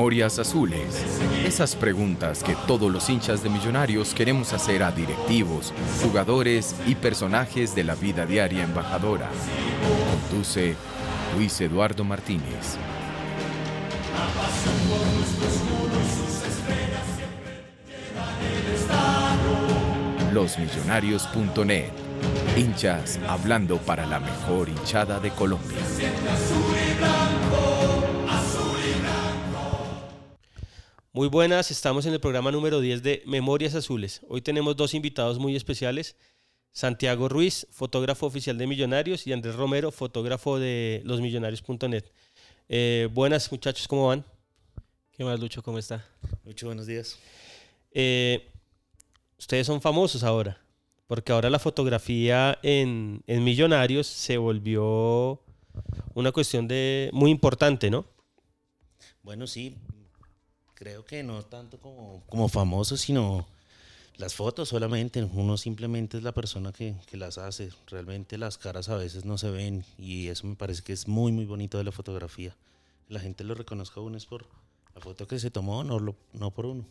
Memorias Azules. Esas preguntas que todos los hinchas de Millonarios queremos hacer a directivos, jugadores y personajes de la vida diaria embajadora. Conduce Luis Eduardo Martínez. Losmillonarios.net. Hinchas hablando para la mejor hinchada de Colombia. Muy buenas, estamos en el programa número 10 de Memorias Azules. Hoy tenemos dos invitados muy especiales. Santiago Ruiz, fotógrafo oficial de Millonarios, y Andrés Romero, fotógrafo de losmillonarios.net. Eh, buenas muchachos, ¿cómo van? ¿Qué más, Lucho? ¿Cómo está? Mucho buenos días. Eh, ustedes son famosos ahora, porque ahora la fotografía en, en Millonarios se volvió una cuestión de muy importante, ¿no? Bueno, sí, creo que no tanto como, como famoso, sino las fotos solamente. Uno simplemente es la persona que, que las hace. Realmente las caras a veces no se ven y eso me parece que es muy, muy bonito de la fotografía. La gente lo reconozca a uno es por la foto que se tomó, no, lo, no por uno.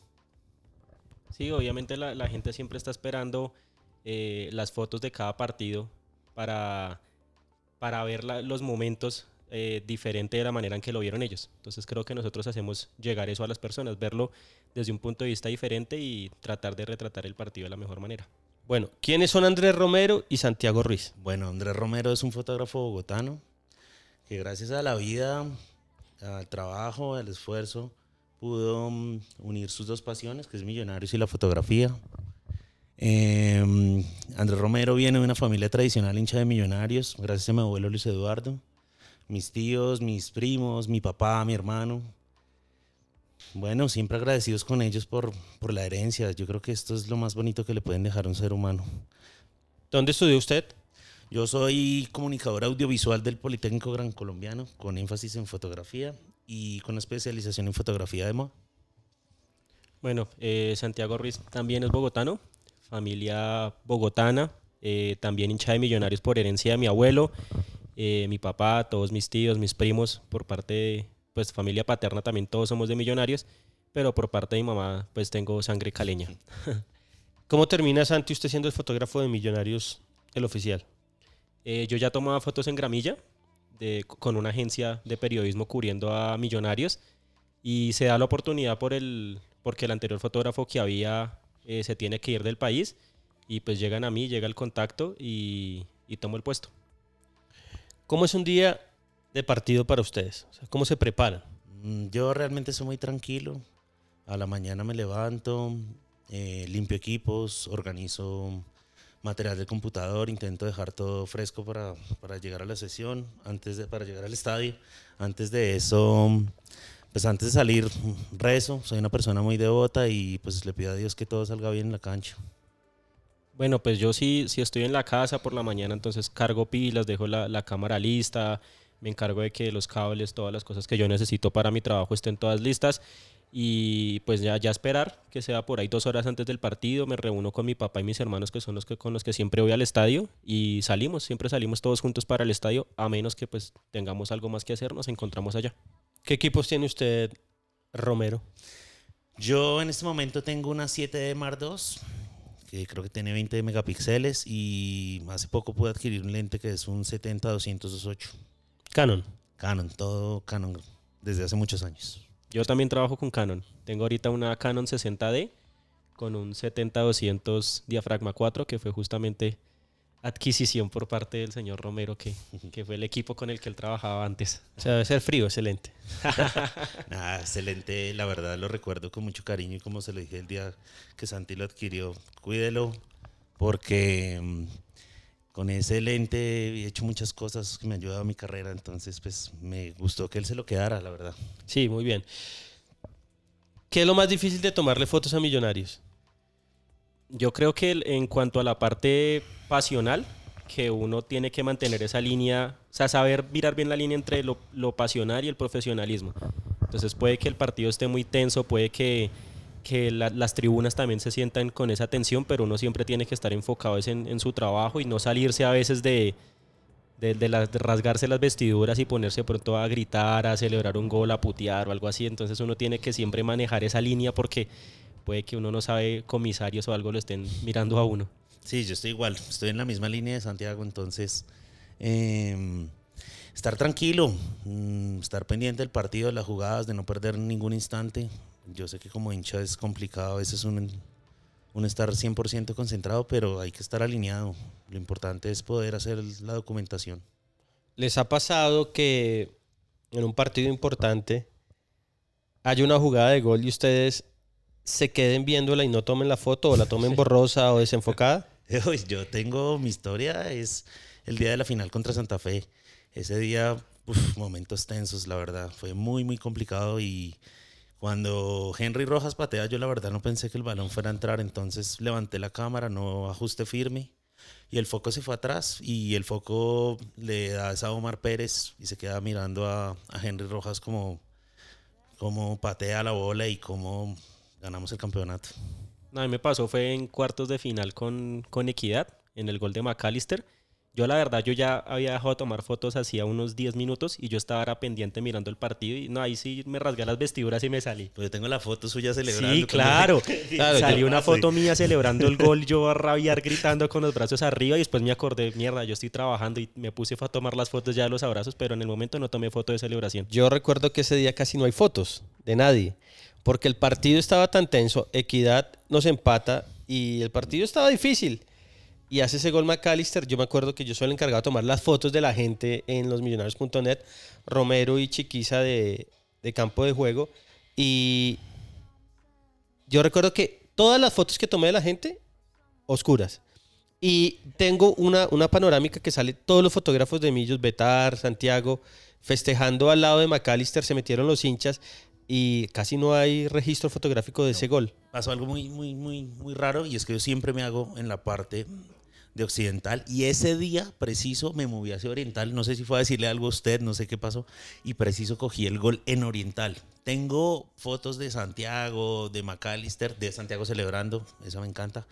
Sí, obviamente la, la gente siempre está esperando eh, las fotos de cada partido para, para ver la- los momentos eh, diferente de la manera en que lo vieron ellos. Entonces creo que nosotros hacemos llegar eso a las personas, verlo desde un punto de vista diferente y tratar de retratar el partido de la mejor manera. Bueno, ¿quiénes son Andrés Romero y Santiago Ruiz? Bueno, Andrés Romero es un fotógrafo bogotano que gracias a la vida, al trabajo, al esfuerzo, pudo mm, unir sus dos pasiones, que es Millonarios y la fotografía. Eh, Andrés Romero viene de una familia tradicional hincha de Millonarios, gracias a mi abuelo Luis Eduardo, mis tíos, mis primos, mi papá, mi hermano. Bueno, siempre agradecidos con ellos por, por la herencia. Yo creo que esto es lo más bonito que le pueden dejar a un ser humano. ¿Dónde estudió usted? Yo soy comunicador audiovisual del Politécnico Gran Colombiano, con énfasis en fotografía y con especialización en fotografía de moda. Bueno, eh, Santiago Ruiz también es bogotano, familia bogotana, eh, también hincha de millonarios por herencia de mi abuelo, eh, mi papá, todos mis tíos, mis primos, por parte de pues, familia paterna también todos somos de millonarios, pero por parte de mi mamá pues tengo sangre caleña. ¿Cómo termina Santi usted siendo el fotógrafo de millonarios, el oficial? Eh, yo ya tomaba fotos en gramilla con una agencia de periodismo cubriendo a millonarios y se da la oportunidad por el porque el anterior fotógrafo que había eh, se tiene que ir del país y pues llegan a mí, llega el contacto y tomo el puesto. ¿Cómo es un día de partido para ustedes? ¿Cómo se preparan? Mm, Yo realmente soy muy tranquilo. A la mañana me levanto, eh, limpio equipos, organizo material del computador, intento dejar todo fresco para, para llegar a la sesión, antes de, para llegar al estadio. Antes de eso, pues antes de salir, rezo. Soy una persona muy devota y pues le pido a Dios que todo salga bien en la cancha. Bueno, pues yo sí, si estoy en la casa por la mañana, entonces cargo pilas, dejo la, la cámara lista, me encargo de que los cables, todas las cosas que yo necesito para mi trabajo estén todas listas y pues ya, ya esperar que sea por ahí dos horas antes del partido, me reúno con mi papá y mis hermanos que son los que con los que siempre voy al estadio y salimos, siempre salimos todos juntos para el estadio, a menos que pues tengamos algo más que hacer, nos encontramos allá. ¿Qué equipos tiene usted, Romero? Yo en este momento tengo una 7D Mar 2 que creo que tiene 20 megapíxeles y hace poco pude adquirir un lente que es un 70-228. Canon. Canon, todo Canon desde hace muchos años. Yo también trabajo con Canon. Tengo ahorita una Canon 60D con un 70-200 diafragma 4 que fue justamente adquisición por parte del señor Romero, que, que, fue el equipo con el que él trabajaba antes. O sea, debe ser frío, excelente. Nada, excelente, la verdad lo recuerdo con mucho cariño y como se lo dije el día que Santi lo adquirió, cuídelo porque mm, con ese lente he hecho muchas cosas que me han ayudado a mi carrera, entonces pues me gustó que él se lo quedara, la verdad. Sí, muy bien. ¿Qué es lo más difícil de tomarle fotos a millonarios? Yo creo que en cuanto a la parte pasional, que uno tiene que mantener esa línea, o sea, saber mirar bien la línea entre lo, pasional y el profesionalismo. Entonces puede que el partido esté muy tenso, puede que, las tribunas también se sientan con esa tensión, pero uno siempre tiene que estar enfocado en, en su trabajo y no salirse a veces de, de, rasgarse las vestiduras y ponerse pronto a gritar, a celebrar un gol, a putear o algo así. Entonces uno tiene que siempre manejar esa línea porque puede que uno no sabe comisarios o algo lo estén mirando a uno. Sí, yo estoy igual, estoy en la misma línea de Santiago, entonces em, estar tranquilo, mm, estar pendiente del partido, de las jugadas, de no perder ningún instante. Yo sé que como hincha es complicado a veces un, un estar 100% concentrado, pero hay que estar alineado. Lo importante es poder hacer la documentación. ¿Les ha pasado que en un partido importante hay una jugada de gol y ustedes se queden viéndola y no tomen la foto o la tomen borrosa o desenfocada? Yo tengo mi historia, es el día de la final contra Santa Fe. Ese día, momentos tensos, la verdad. Fue muy, muy complicado y cuando Henry Rojas patea, yo la verdad no pensé que el balón fuera a entrar, entonces levanté la cámara, no ajuste firme y el foco se fue atrás y el foco le da a Omar Pérez y se queda mirando a, a Henry Rojas como, como patea la bola y como ganamos el campeonato. a mí me pasó, fue en cuartos de final con, con Equidad, en el gol de McAllister. Yo la verdad, yo ya había dejado de tomar fotos hacía unos 10 minutos y yo estaba ahora pendiente mirando el partido y no, ahí sí me rasgué las vestiduras y me salí. Pues yo tengo la foto suya celebrando. Sí, claro. claro Salió una foto mía celebrando el gol, yo a rabiar gritando con los brazos arriba y después me acordé, mierda, yo estoy trabajando y me puse a tomar las fotos ya de los abrazos, pero en el momento no tomé foto de celebración. Yo recuerdo que ese día casi no hay fotos de nadie porque el partido estaba tan tenso, Equidad nos empata y el partido estaba difícil. Y hace ese gol McAllister, yo me acuerdo que yo soy el encargado de tomar las fotos de la gente en losmillonarios.net, Romero y Chiquiza de, campo de juego. Y yo recuerdo que todas las fotos que tomé de la gente, oscuras. Y tengo una, una panorámica que sale todos los fotógrafos de Millos, Betar, Santiago, festejando al lado de McAllister, se metieron los hinchas y casi no hay registro fotográfico de ese gol. Pasó algo muy, muy, muy, muy raro y es que yo siempre me hago en la parte de occidental y ese día preciso me moví hacia oriental, no sé si fue a decirle algo a usted, no sé qué pasó, y preciso cogí el gol en oriental. Tengo fotos de Santiago, de McAllister, de Santiago celebrando, eso me encanta.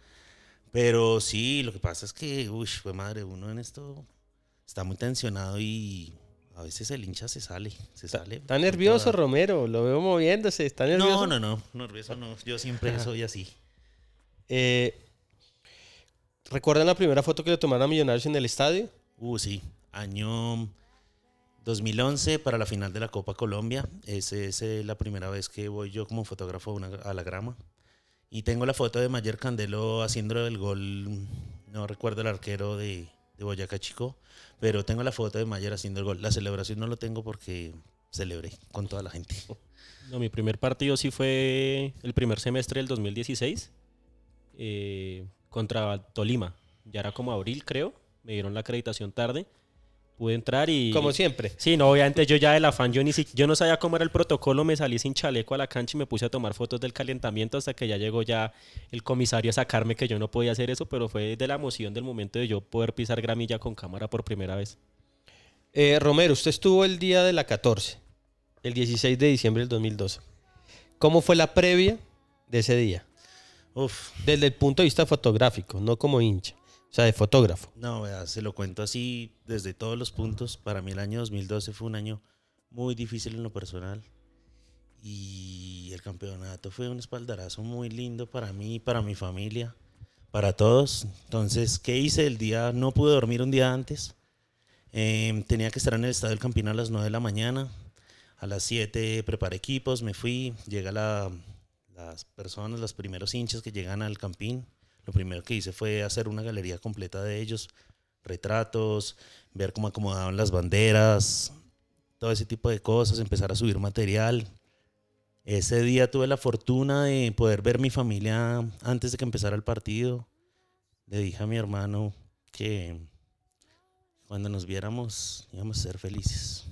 Pero sí, lo que pasa es que, uy, fue madre, uno en esto está muy tensionado y a veces el hincha se sale, se sale. Está nervioso Romero, lo veo moviéndose, está nervioso. No, no, no, nervioso no, yo siempre soy así. Eh, ¿Recuerdan la primera foto que le tomaron a Millonarios en el estadio? Uh, sí, año 2011 para la final de la Copa Colombia. Esa es eh, la primera vez que voy yo como fotógrafo a la grama. Y tengo la foto de Mayer Candelo haciendo el gol, no recuerdo el arquero de, de Boyacá Chico, pero tengo la foto de Mayer haciendo el gol. La celebración no lo tengo porque celebré con toda la gente. No, mi primer partido sí fue el primer semestre del 2016 eh, contra Tolima. Ya era como abril, creo. Me dieron la acreditación tarde pude entrar y... Como siempre. Sí, no, obviamente yo ya del afán, yo, ni si, yo no sabía cómo era el protocolo, me salí sin chaleco a la cancha y me puse a tomar fotos del calentamiento hasta que ya llegó ya el comisario a sacarme que yo no podía hacer eso, pero fue de la emoción del momento de yo poder pisar gramilla con cámara por primera vez. Eh, Romero, usted estuvo el día de la 14, el 16 de diciembre del 2012. ¿Cómo fue la previa de ese día? Uf. Desde el punto de vista fotográfico, no como hincha. O sea, de fotógrafo. No, se lo cuento así desde todos los puntos. Para mí el año 2012 fue un año muy difícil en lo personal. Y el campeonato fue un espaldarazo muy lindo para mí para mi familia. para todos. Entonces, ¿qué hice? El día no pude dormir un día antes. Eh, tenía que estar en el estadio del Campín a las 9 de la mañana. A las 7 preparé equipos, me fui. Llega la, las personas, los primeros hinchas que llegan al Campín. Lo primero que hice fue hacer una galería completa de ellos, retratos, ver cómo acomodaban las banderas, todo ese tipo de cosas, empezar a subir material. Ese día tuve la fortuna de poder ver mi familia antes de que empezara el partido. Le dije a mi hermano que cuando nos viéramos íbamos a ser felices.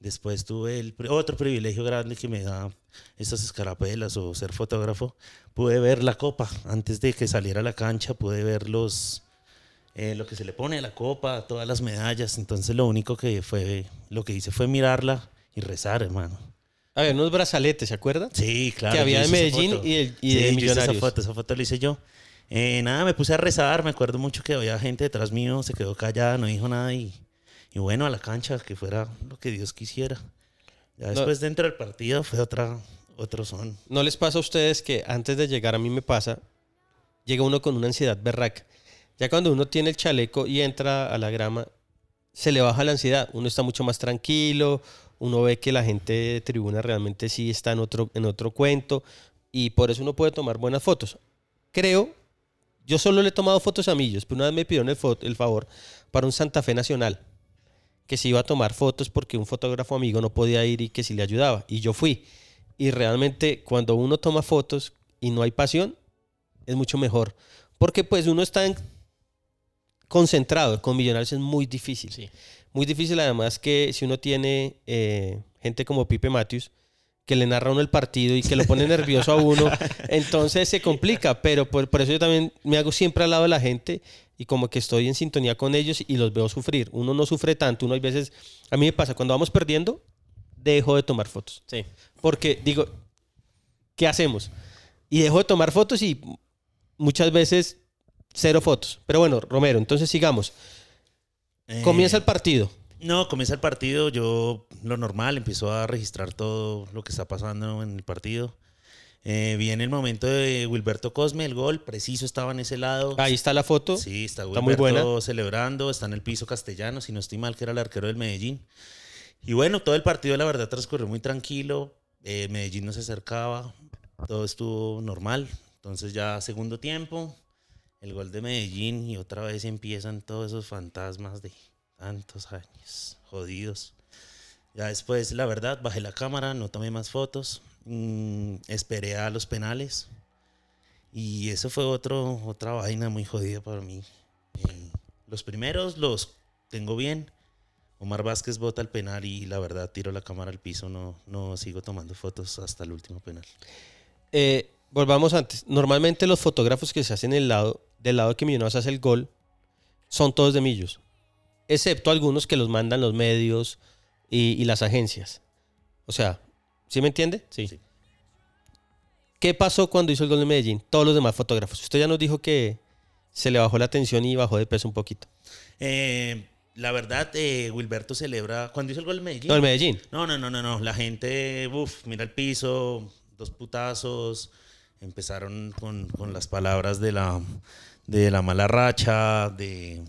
Después tuve el, otro privilegio grande que me da estas escarapelas o ser fotógrafo. Pude ver la copa antes de que saliera a la cancha, pude ver los, eh, lo que se le pone a la copa, todas las medallas. Entonces lo único que fue, lo que hice fue mirarla y rezar, hermano. A ver, unos brazaletes, ¿se acuerda? Sí, claro. Que había de Medellín y, el, y Sí, de Millonarios. Esa foto, esa foto la hice yo. Eh, nada, me puse a rezar, me acuerdo mucho que había gente detrás mío, se quedó callada, no dijo nada y, y bueno, a la cancha, que fuera lo que Dios quisiera. Ya después dentro del partido fue otra, otro son. ¿No les pasa a ustedes que antes de llegar a mí me pasa, llega uno con una ansiedad berraca? Ya cuando uno tiene el chaleco y entra a la grama, se le baja la ansiedad. Uno está mucho más tranquilo, uno ve que la gente de tribuna realmente sí está en otro, en otro cuento y por eso uno puede tomar buenas fotos. Creo, yo solo le he tomado fotos a Millos, pero una vez me pidieron el, el favor para un Santa Fe Nacional, que se iba a tomar fotos porque un fotógrafo amigo no podía ir y que sí le ayudaba. Y yo fui. Y realmente cuando uno toma fotos y no hay pasión, es mucho mejor. Porque pues uno está en- concentrado. Con Millonarios es muy difícil. Sí. Muy difícil además que si uno tiene eh, gente como Pipe Matthews, que le narra uno el partido y que lo pone nervioso a uno, entonces se complica. Pero por, por eso yo también me hago siempre al lado de la gente y como que estoy en sintonía con ellos y los veo sufrir. Uno no sufre tanto, uno hay veces, a mí me pasa, cuando vamos perdiendo, dejo de tomar fotos. Sí. Porque digo, ¿qué hacemos? Y dejo de tomar fotos y muchas veces cero fotos. Pero bueno, Romero, entonces sigamos. Eh, Comienza el partido. No, comienza el partido, yo lo normal, empiezo a registrar todo lo que está pasando en el partido. Eh, viene el momento de Wilberto Cosme, el gol, preciso estaba en ese lado. Ahí está la foto. Sí, está, Está muy Wilberto buena. celebrando, está en el piso castellano, si no estoy mal, que era el arquero del Medellín. Y bueno, todo el partido la verdad transcurrió muy tranquilo, eh, Medellín no se acercaba, todo estuvo normal. Entonces ya segundo tiempo, el gol de Medellín y otra vez empiezan todos esos fantasmas de tantos años jodidos. Ya después, la verdad, bajé la cámara, no tomé más fotos, mm, esperé a los penales. Y eso fue otro, otra vaina muy jodida para mí. Eh, los primeros los tengo bien. Omar Vázquez bota el penal y la verdad tiro la cámara al piso, no, no sigo tomando fotos hasta el último penal. Eh, volvamos antes. Normalmente los fotógrafos que se hacen el lado, del lado que Millonarios hace el gol son todos de Millos. Excepto algunos que los mandan los medios y, y las agencias. O sea, ¿sí me entiende? Sí. Sí. ¿Qué pasó cuando hizo el gol de Medellín? Todos los demás fotógrafos. Usted ya nos dijo que se le bajó la tensión y bajó de peso un poquito. Eh, la verdad, eh, Wilberto celebra. Cuando hizo el gol de Medellín. No, el Medellín. No, no, no, no, no. La gente, uff, mira el piso, dos putazos. Empezaron con, con las palabras de la, de la mala racha, de,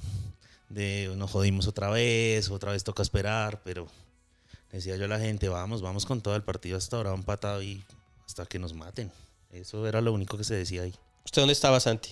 de nos jodimos otra vez, otra vez toca esperar, pero decía yo a la gente, vamos, vamos con todo el partido hasta ahora, un patado y hasta que nos maten. Eso era lo único que se decía ahí. ¿Usted dónde estaba, Santi?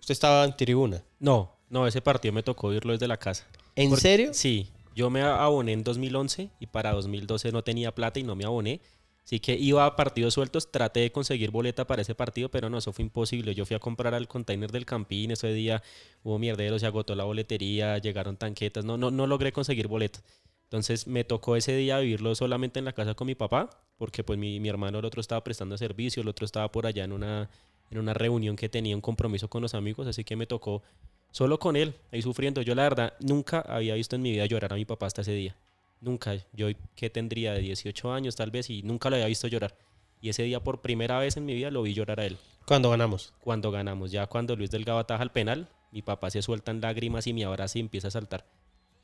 Usted estaba en tribuna. No, no, ese partido me tocó irlo desde la casa. ¿En Porque- serio? Sí, yo me aboné en 2011 y para 2012 no tenía plata y no me aboné. Así que iba a partidos sueltos, traté de conseguir boleta para ese partido, pero no, eso fue imposible. Yo fui a comprar al container del Campín, ese día hubo mierdero, se agotó la boletería, llegaron tanquetas, no, no, no logré conseguir boleta. Entonces me tocó ese día vivirlo solamente en la casa con mi papá, porque pues mi, hermano el otro estaba prestando servicio, el otro estaba por allá en una, en una reunión que tenía un compromiso con los amigos, así que me tocó solo con él, ahí sufriendo. Yo la verdad nunca había visto en mi vida llorar a mi papá hasta ese día. Nunca. Yo que tendría de 18 años tal vez y nunca lo había visto llorar. Y ese día por primera vez en mi vida lo vi llorar a él. Cuando ganamos. Cuando ganamos, ya cuando Luis Delgado ataja el penal, mi papá se suelta en lágrimas y me abraza y empieza a saltar.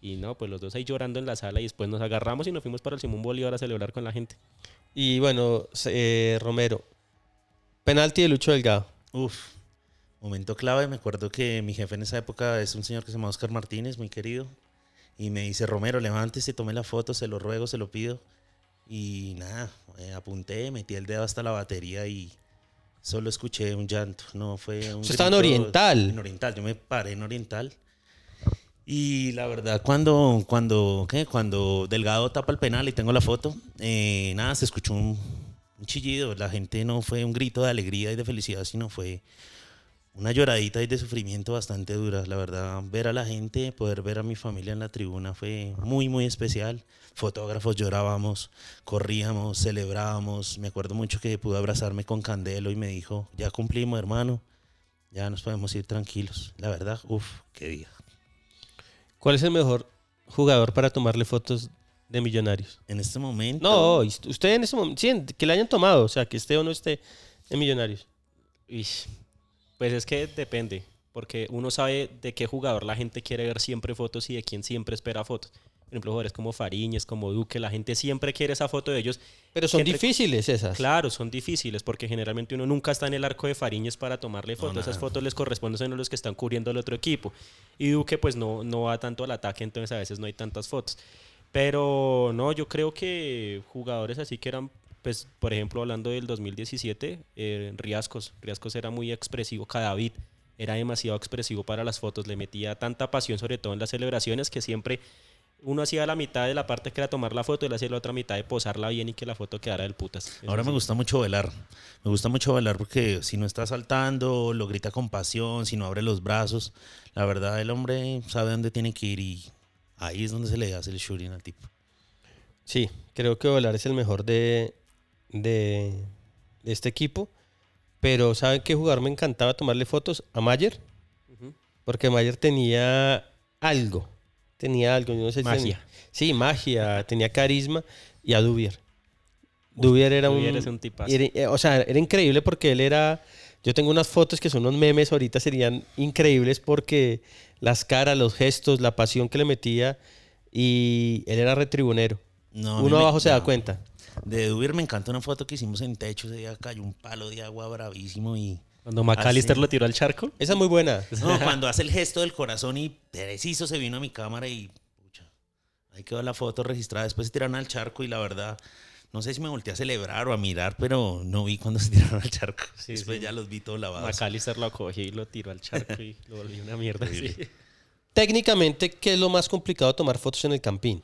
Y no, pues los dos ahí llorando en la sala y después nos agarramos y nos fuimos para el Simón Bolívar a celebrar con la gente. Y bueno, eh, Romero. Penalti de Lucho Delgado. Uf, Momento clave, me acuerdo que mi jefe en esa época es un señor que se llama Oscar Martínez, muy querido. Y me dice, Romero, levántese, tome la foto, se lo ruego, se lo pido. Y nada, eh, apunté, metí el dedo hasta la batería y solo escuché un llanto. No fue un. Usted estaba en Oriental. En Oriental, yo me paré en Oriental. Y la verdad, cuando, cuando, ¿qué? cuando Delgado tapa el penal y tengo la foto, eh, nada, se escuchó un, un chillido. La gente no fue un grito de alegría y de felicidad, sino fue una lloradita y de sufrimiento bastante dura. La verdad, ver a la gente, poder ver a mi familia en la tribuna fue muy, muy especial. Fotógrafos llorábamos, corríamos, celebrábamos. Me acuerdo mucho que pude abrazarme con Candelo y me dijo, ya cumplimos, hermano, ya nos podemos ir tranquilos. La verdad, uff, qué día. ¿Cuál es el mejor jugador para tomarle fotos de millonarios? En este momento... No, usted en ese momento, sí, que le hayan tomado, o sea, que esté o no esté en millonarios. Ish, Pues es que depende, porque uno sabe de qué jugador la gente quiere ver siempre fotos y de quién siempre espera fotos. Por ejemplo, jugadores como Fariñez, como Duque, la gente siempre quiere esa foto de ellos. Pero son difíciles esas. Claro, son difíciles porque generalmente uno nunca está en el arco de Fariñez para tomarle fotos. Esas fotos les corresponden a los que están cubriendo al otro equipo. Y Duque pues no, no va tanto al ataque, entonces a veces no hay tantas fotos. Pero no, yo creo que jugadores así que eran, pues por ejemplo hablando del 2017, eh, Riascos. Riascos era muy expresivo, Cadavid era demasiado expresivo para las fotos, le metía tanta pasión sobre todo en las celebraciones que siempre uno hacía la mitad de la parte que era tomar la foto y él hacía la otra mitad de posarla bien y que la foto quedara del putas. Eso Ahora me gusta mucho velar. Me gusta mucho velar porque si no está saltando, lo grita con pasión, si no abre los brazos, la verdad el hombre sabe dónde tiene que ir y ahí es donde se le hace el shooting al tipo. Sí, creo que Volar es el mejor de, de, de este equipo. Pero ¿saben qué jugador me encantaba tomarle fotos? A Mayer. Porque Mayer tenía algo. Tenía algo. yo no sé si Magia. tenía- sí, magia. tenía carisma. Y a Dubier. Dubier era Dubier un... es un tipazo. era- eh, o sea, era increíble porque él era... Yo tengo unas fotos que son unos memes ahorita, serían increíbles porque las caras, los gestos, la pasión que le metía y él era retribunero. No, Uno me- abajo se da cuenta. De Dubir me encanta una foto que hicimos en techo, ese día cayó un palo de agua bravísimo y... Cuando McAllister lo tiró al charco. Esa es muy buena. No, cuando hace el gesto del corazón y preciso se vino a mi cámara y... Pucha, ahí quedó la foto registrada. Después se tiraron al charco y la verdad... No sé si me volteé a celebrar o a mirar, pero no vi cuando se tiraron al charco. Sí, Después sí. ya los vi todos lavados. McAllister lo cogió y lo tiró al charco y lo volvió una mierda. sí. Técnicamente, ¿qué es lo más complicado de tomar fotos en el campín?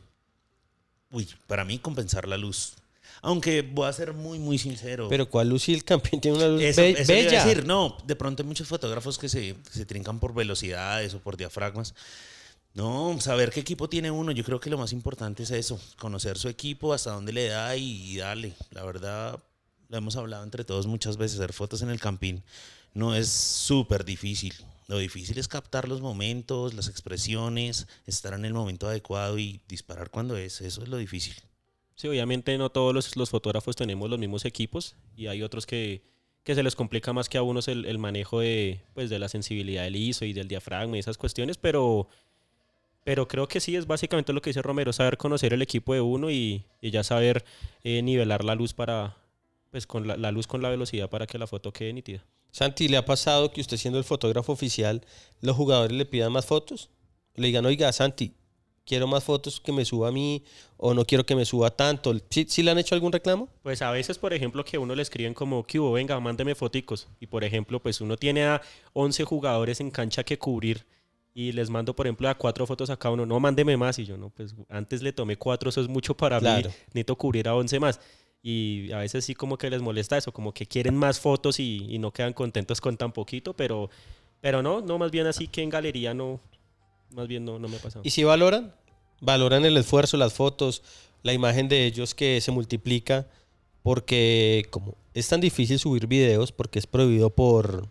Uy, para mí compensar la luz. Aunque voy a ser muy, muy sincero. Pero ¿cuál luz? Si el campín tiene una luz eso, be- eso bella. decir, no, de pronto hay muchos fotógrafos que se, se trincan por velocidades o por diafragmas. No, saber qué equipo tiene uno, yo creo que lo más importante es eso, conocer su equipo, hasta dónde le da y, y darle. La verdad, lo hemos hablado entre todos muchas veces, hacer fotos en el campín no es súper difícil. Lo difícil es captar los momentos, las expresiones, estar en el momento adecuado y disparar cuando es. Eso es lo difícil. Sí, obviamente no todos los, los fotógrafos tenemos los mismos equipos y hay otros que, que se les complica más que a unos el, el manejo de, pues, de la sensibilidad del ISO y del diafragma y esas cuestiones, pero, pero creo que sí es básicamente lo que dice Romero, saber conocer el equipo de uno y, y ya saber eh, nivelar la luz para, pues con la, la luz con la velocidad para que la foto quede nítida. Santi, ¿le ha pasado que usted siendo el fotógrafo oficial, los jugadores le pidan más fotos? Le digan, oiga, Santi, quiero más fotos que me suba a mí o no quiero que me suba tanto. ¿Sí, sí le han hecho algún reclamo? Pues a veces, por ejemplo, que uno le escriben como, que hubo? Venga, mándeme foticos. Y por ejemplo, pues uno tiene a 11 jugadores en cancha que cubrir y les mando, por ejemplo, a cuatro fotos a cada uno. No, mándeme más. Y yo, no, pues antes le tomé cuatro, eso es mucho para Claro. mí. Necesito cubrir a 11 más. Y a veces sí como que les molesta eso, como que quieren más fotos y, y no quedan contentos con tan poquito, pero, pero no, no, más bien así que en galería no, más bien no, no me ha pasado. ¿Y si valoran? Valoran el esfuerzo, las fotos, la imagen de ellos que se multiplica porque como es tan difícil subir videos porque es prohibido por,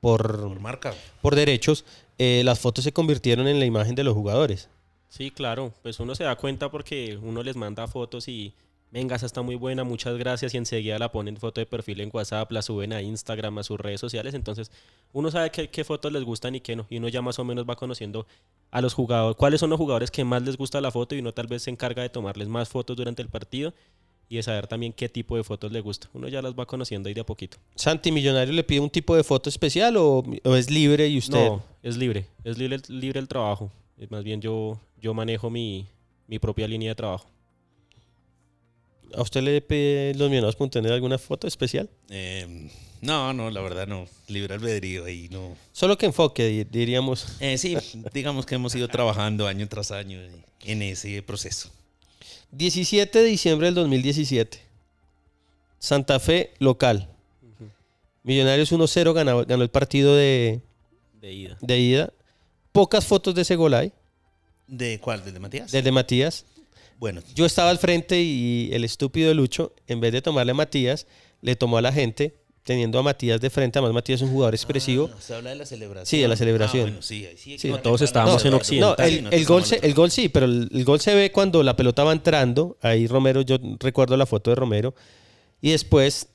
por, Por marca. por derechos, eh, las fotos se convirtieron en la imagen de los jugadores. Sí, claro, pues uno se da cuenta porque uno les manda fotos y venga, esa está muy buena, muchas gracias y enseguida la ponen foto de perfil en WhatsApp, la suben a Instagram, a sus redes sociales, entonces uno sabe qué, qué fotos les gustan y qué no, y uno ya más o menos va conociendo a los jugadores, cuáles son los jugadores que más les gusta la foto y uno tal vez se encarga de tomarles más fotos durante el partido y de saber también qué tipo de fotos le gusta. Uno ya las va conociendo ahí de a poquito. Santi Millonario le pide un tipo de foto especial o, o es libre y usted. No, es libre, es libre, libre el trabajo. Más bien yo, yo manejo mi, mi propia línea de trabajo. ¿A usted le pide los millonarios.net alguna foto especial? Eh, no, no, la verdad no. Libre albedrío ahí no. Solo que enfoque, di- diríamos. Eh, sí, digamos que hemos ido trabajando año tras año en ese proceso. 17 de diciembre del 2017. Santa Fe local. Millonarios 1-0 ganó, ganó el partido de, De ida. de ida. Pocas fotos de ese gol hay, ¿De cuál? ¿Del de Matías? del de Matías. Bueno, Yo estaba al frente y el estúpido Lucho, en vez de tomarle a Matías, le tomó a la gente, teniendo a Matías de frente. Además, Matías es un jugador expresivo. Ah, se habla de la celebración. Sí, de la celebración. Ah, bueno, sí, ahí sí. Sí. claro, No, todos estábamos en. Occidental. No, el, gol se, el gol sí, pero el, el gol se ve cuando la pelota va entrando. Ahí Romero, yo recuerdo la foto de Romero. Y después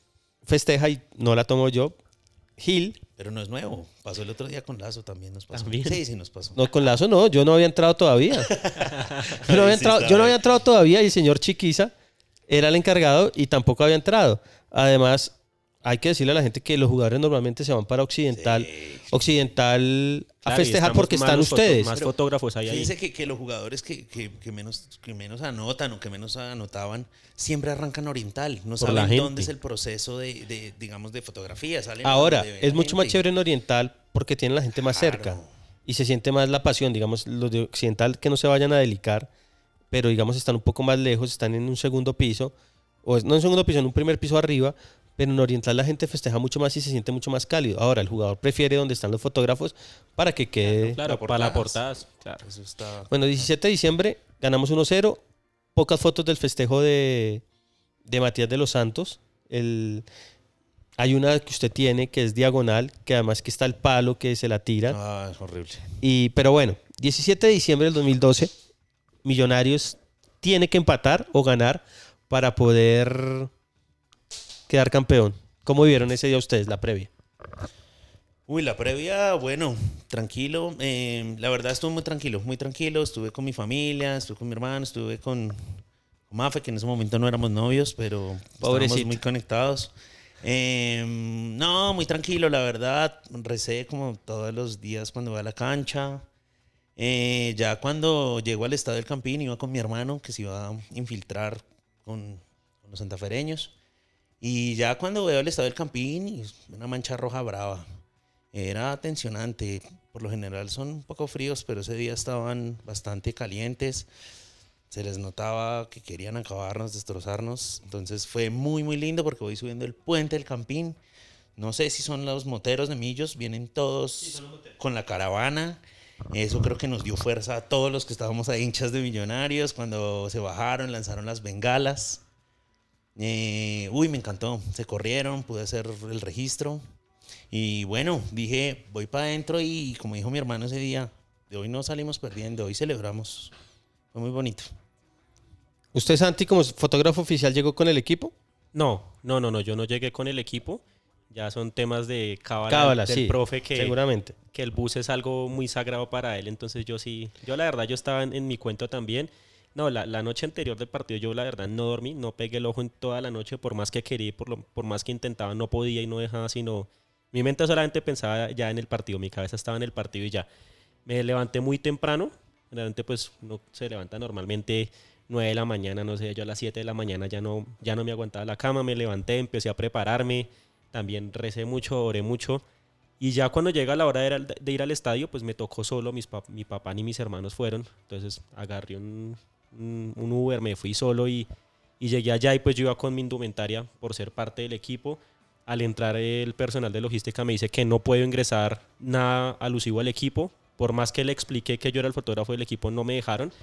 festeja y no la tomo yo. Gil, Pero no es nuevo. Pasó el otro día con Lazo también nos pasó. ¿También? Sí, sí nos pasó. no con Lazo, no, yo no había entrado todavía. yo, no había entrado, yo no había entrado todavía y el señor Chiquiza era el encargado y tampoco había entrado. Además, hay que decirle a la gente que los jugadores normalmente se van para Occidental. Sí. Occidental a Claro, festejar porque más están ustedes. más fotógrafos hay ahí. Fíjense que, que los jugadores que, que- que menos, que menos anotan o que menos anotaban siempre arrancan oriental. No Por saben dónde es el proceso de, de, digamos, de fotografía. Salen Ahora, es mucho más chévere en Oriental porque tienen la gente más Claro. cerca y se siente más la pasión. Digamos, los de Occidental que no se vayan a delicar, pero digamos están un poco más lejos, están en un segundo piso, o es- no en un segundo piso, en un primer piso arriba, pero en Oriental la gente festeja mucho más y se siente mucho más cálido. Ahora, el jugador prefiere donde están los fotógrafos para que quede... Claro, La para la portadas. portada. Claro. Eso está... Bueno, 17 de diciembre, ganamos 1-0. Pocas fotos del festejo de, de Matías de los Santos. El, hay una que usted tiene que es diagonal, que además que está el palo que se la tira. Ah, es horrible. Y, pero bueno, 17 de diciembre del 2012, Millonarios tiene que empatar o ganar para poder quedar campeón. ¿Cómo vieron ese día ustedes, la previa? Uy, la previa, bueno, tranquilo. eh, la verdad estuve muy tranquilo, muy tranquilo. Estuve con mi familia, estuve con mi hermano, estuve con, Mafe, que en ese momento no éramos novios, pero estábamos Pobrecito. muy conectados. Eh, no, muy tranquilo, la verdad. Recé como todos los días cuando voy a la cancha. Eh, ya cuando llego al estadio del Campín, iba con mi hermano que se iba a infiltrar con, con los santafereños. Y ya cuando veo el estadio del Campín, una mancha roja brava. Era tensionante. Por lo general son un poco fríos, pero ese día estaban bastante calientes. Se les notaba que querían acabarnos, destrozarnos. Entonces fue muy, muy lindo porque voy subiendo el puente del Campín. No sé si son los moteros de Millos, vienen todos con la caravana. Eso creo que nos dio fuerza a todos los que estábamos ahí hinchas de millonarios cuando se bajaron, lanzaron las bengalas. Eh, uy, me encantó. Se corrieron, pude hacer el registro. Y bueno, dije, voy para adentro y como dijo mi hermano ese día, de hoy no salimos perdiendo, hoy celebramos. Fue muy bonito. ¿Usted, Santi, como fotógrafo oficial, llegó con el equipo? No, no, no, no, yo no llegué con el equipo. Ya son temas de cábala, Cábala, del sí. profe que, Seguramente. que el bus es algo muy sagrado para él. Entonces yo sí, yo la verdad yo estaba en, en mi cuento también. No, la, la noche anterior del partido yo la verdad no dormí, no pegué el ojo en toda la noche, por más que quería, por, lo, por más que intentaba, no podía y no dejaba, sino mi mente solamente pensaba ya en el partido, mi cabeza estaba en el partido y ya. Me levanté muy temprano, generalmente pues uno se levanta normalmente 9 de la mañana, no sé, yo a las 7 de la mañana ya no, ya no me aguantaba la cama, me levanté, empecé a prepararme, también recé mucho, oré mucho. Y ya cuando llega la hora de ir al, estadio, pues me tocó solo, mi papá ni mis hermanos fueron. Entonces agarré un, un, Uber, me fui solo y, y llegué allá y pues yo iba con mi indumentaria por ser parte del equipo. Al entrar el personal de logística me dice que no puedo ingresar nada alusivo al equipo. Por más que le expliqué que yo era el fotógrafo del equipo, no me dejaron.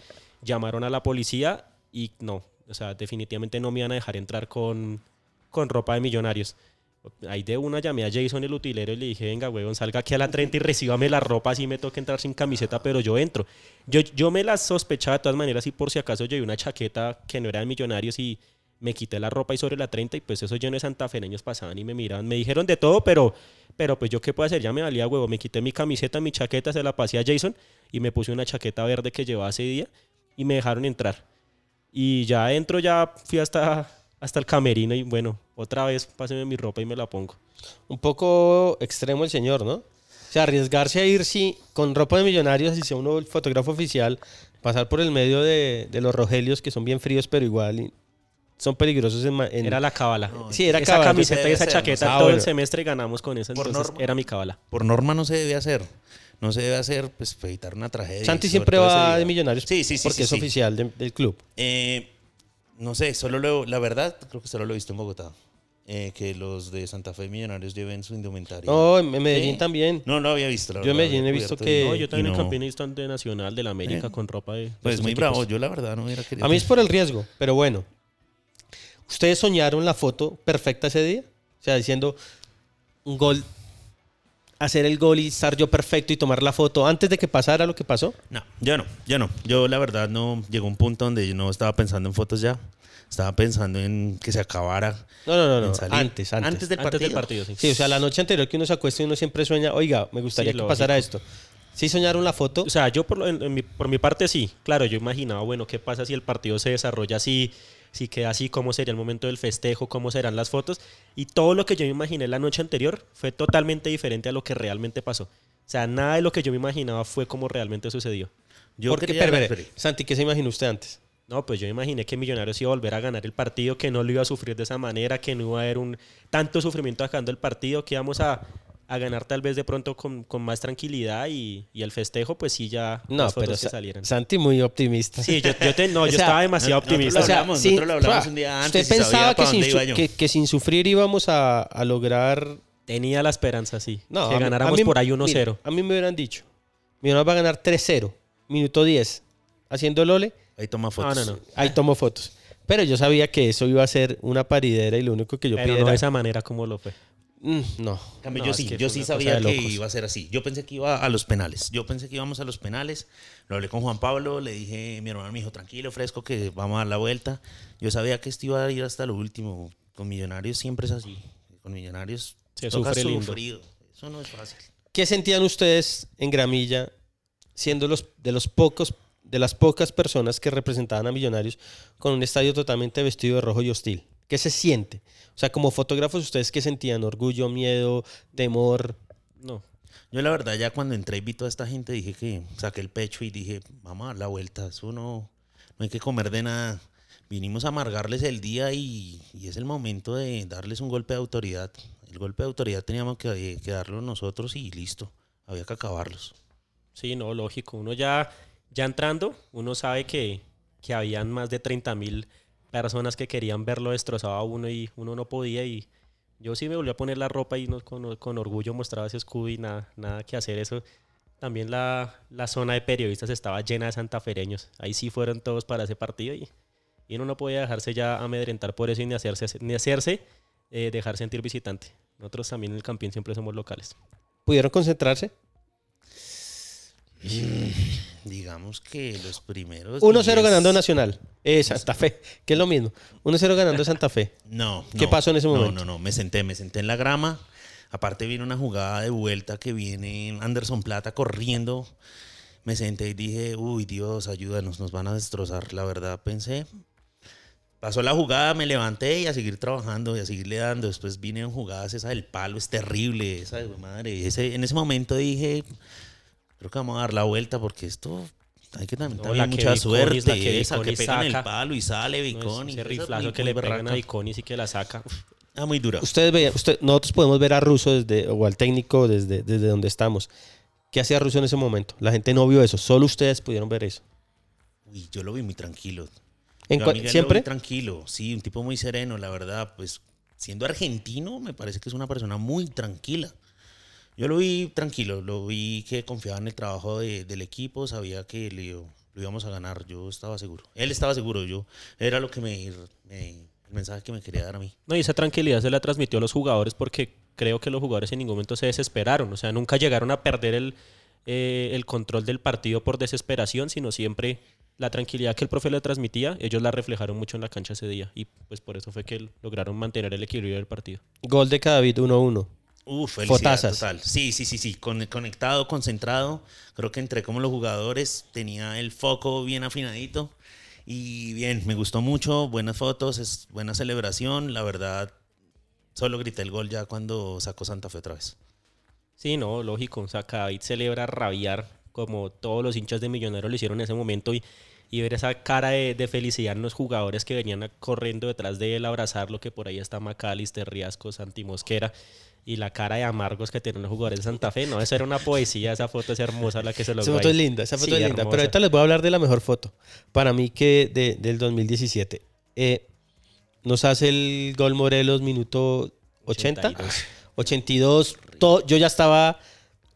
Llamaron a la policía y no, o sea, definitivamente no me iban a dejar entrar con, con ropa de millonarios. Ahí de una llamé a Jason, el utilero, y le dije, venga, huevón, salga aquí a la 30 y recíbame la ropa, así me toca entrar sin camiseta, pero yo entro. Yo, yo me las sospechaba de todas maneras y por si acaso llevé una chaqueta que no era de millonarios y me quité la ropa y sobre la 30 y pues esos llenos santafereños pasaban y me miraban, me dijeron de todo, pero, pero pues yo qué puedo hacer, ya me valía huevo, me quité mi camiseta, mi chaqueta, se la pasé a Jason y me puse una chaqueta verde que llevaba ese día y me dejaron entrar. Y ya entro, ya fui hasta hasta el camerino y bueno, otra vez páseme mi ropa y me la pongo. Un poco extremo el señor, ¿no? O sea, arriesgarse a ir sí, con ropa de millonarios, si sea uno el fotógrafo oficial, pasar por el medio de, de los rogelios que son bien fríos, pero igual y- son peligrosos en, ma- en- Era la cábala. Sí, era esa cábala. camiseta y esa ser, chaqueta ¿no? Ah, todo el semestre ganamos con entonces norma. era mi cábala. Por norma no se debe hacer. No se debe hacer, pues, evitar una tragedia. Santi siempre va de millonarios Sí, sí, sí. porque sí, es sí. oficial de- del club. Eh, no sé, solo lo, la verdad, creo que solo lo he visto en Bogotá. Eh, que los de Santa Fe Millonarios lleven su indumentaria. No, en Medellín Sí. también. No, no había visto. la Yo en Medellín he visto que- No, yo también en no. campeonato de Nacional de la América Eh, con ropa de. Pues muy equipos. bravo. Yo la verdad no hubiera querido. A mí es por el riesgo, pero bueno. ¿Ustedes soñaron la foto perfecta ese día? O sea, diciendo un gol, hacer el gol y estar yo perfecto y tomar la foto antes de que pasara lo que pasó. No, yo no, yo no. Yo la verdad no llegó un punto donde yo no estaba pensando en fotos ya. Estaba pensando en que se acabara. No, no, no, no. salir. Antes, antes. Antes del Antes partido. del partido, sí. Sí, o sea, la noche anterior que uno se acuesta y uno siempre sueña, oiga, me gustaría Sí, que pasara esto. ¿Sí soñaron la foto? O sea, yo por, lo- en- en mi, por mi parte sí. Claro, yo imaginaba, bueno, ¿qué pasa si el partido se desarrolla así? Si queda así, ¿cómo sería el momento del festejo? ¿Cómo serán las fotos? Y todo lo que yo me imaginé la noche anterior fue totalmente diferente a lo que realmente pasó. O sea, nada de lo que yo me imaginaba fue como realmente sucedió. Yo Porque, espere. Santi, ¿qué se imaginó usted antes? No, pues yo imaginé que Millonarios iba a volver a ganar el partido, que no lo iba a sufrir de esa manera, que no iba a haber un tanto sufrimiento acabando el partido, que íbamos a, a ganar tal vez de pronto con, con más tranquilidad y, y el festejo, pues sí ya No, las fotos pero que Sa- salieran. Santi muy optimista. Sí, yo, yo te- no, O yo sea, estaba demasiado nosotros optimista. lo hablamos, nosotros lo hablamos un día antes Usted y sabía pensaba que para sin, dónde su- iba yo. que, que sin sufrir íbamos a, a lograr Tenía la esperanza, sí. No, que a mí- ganáramos a mí- por ahí mire, 1-0. A mí me hubieran dicho, Millonarios va a ganar 3-0, minuto 10, haciendo el ole, Ahí toma fotos. No, no, no. ahí tomo fotos. Pero yo sabía que eso iba a ser una paridera y lo único que yo Pero pedía no de esa manera como lo fue. Mm, no. En cambio, No, yo sí, yo sí sabía que iba a ser así. Yo pensé que iba a los penales. Yo pensé que íbamos a los penales. Lo hablé con Juan Pablo, le dije, mi hermano me dijo, tranquilo, fresco, que vamos a dar la vuelta. Yo sabía que esto iba a ir hasta lo último. Con Millonarios siempre es así. Con Millonarios Se toca sufre lindo. sufrir. Eso no es fácil. ¿Qué sentían ustedes en Gramilla siendo los de los pocos de las pocas personas que representaban a Millonarios con un estadio totalmente vestido de rojo y hostil? ¿Qué se siente? O sea, como fotógrafos, ¿ustedes qué sentían? ¿Orgullo, miedo, temor? No. Yo la verdad ya cuando entré y vi toda esta gente dije que saqué el pecho y dije, vamos a dar la vuelta. Eso no, no hay que comer de nada. Vinimos a amargarles el día y, y es el momento de darles un golpe de autoridad. El golpe de autoridad teníamos que, que darlo nosotros y listo. Había que acabarlos. Sí, no, lógico. Uno ya, ya entrando, uno sabe que, que habían más de 30 mil personas que querían verlo destrozado a uno y uno no podía. Y yo sí me volví a poner la ropa y no- con, orgullo mostraba ese escudo y nada, nada que hacer eso. También la, la zona de periodistas estaba llena de santafereños. Ahí sí fueron todos para ese partido y, y uno no podía dejarse ya amedrentar por eso y ni hacerse, ni hacerse eh, dejar sentir visitante. Nosotros también en el Campín siempre somos locales. ¿Pudieron concentrarse? Digamos que los primeros. 1-0 10 ganando Nacional. Eh, Santa Fe, que es lo mismo. 1-0 ganando Santa Fe. No. ¿Qué no, pasó en ese no, momento? No, no, me senté, me senté en la grama. Aparte viene una jugada de vuelta que viene Anderson Plata corriendo. Me senté y dije, uy Dios, ayúdanos, nos van a destrozar. La verdad pensé. Pasó la jugada, me levanté y a seguir trabajando y a seguirle dando. Después vine en jugadas, esa del palo es terrible, esa de madre. Ese, en ese momento dije, creo que vamos a dar la vuelta porque esto hay que también, No, también la que mucha Viconis, la suerte. que esa que pegan el saca. palo y sale No, Viconis. ese riflazo que le pegan a. Iconis y que la saca. Uf, Ah, muy dura. Ustedes veían, usted, nosotros podemos ver a Russo desde, o al técnico desde, desde donde estamos. ¿Qué hacía Russo en ese momento? La gente no vio eso, solo ustedes pudieron ver eso. Uy, yo lo vi muy tranquilo. En Yo lo ¿Siempre? vi tranquilo, sí, un tipo muy sereno, la verdad. Pues siendo argentino, me parece que es una persona muy tranquila. Yo lo vi tranquilo, lo vi que confiaba en el trabajo de- del equipo, sabía que le- lo íbamos a ganar, yo estaba seguro. Él estaba seguro, yo. Era lo que me, me- el mensaje que me quería dar a mí. No, y esa tranquilidad se la transmitió a los jugadores porque creo que los jugadores en ningún momento se desesperaron. O sea, nunca llegaron a perder el, eh, el control del partido por desesperación, sino siempre la tranquilidad que el profe le transmitía, ellos la reflejaron mucho en la cancha ese día. Y pues por eso fue que lograron mantener el equilibrio del partido. Gol de Cadavid 1-1. Uf, felicidad Fotazas. total. Sí, sí, sí, sí. Con- conectado, concentrado. Creo que entré como los jugadores. Tenía el foco bien afinadito. Y bien, me gustó mucho, buenas fotos, es buena celebración. La verdad, solo grité el gol ya cuando sacó Santa Fe otra vez. Sí, no, lógico. O sea, David celebra rabiar como todos los hinchas de Millonarios lo hicieron en ese momento y, y ver esa cara de, de felicidad en los jugadores que venían corriendo detrás de él a abrazarlo, que por ahí está Macalister, Riasco, Santi Mosquera y la cara de amargos que tienen los jugadores de Santa Fe. No, esa era una poesía, esa foto es hermosa la que se logró Esa foto ahí. es linda, esa foto Sí, es linda. hermosa. Pero ahorita les voy a hablar de la mejor foto. Para mí que de- del 2017. Eh, nos hace el gol Morelos minuto 80. 82. 82. todo- yo ya estaba,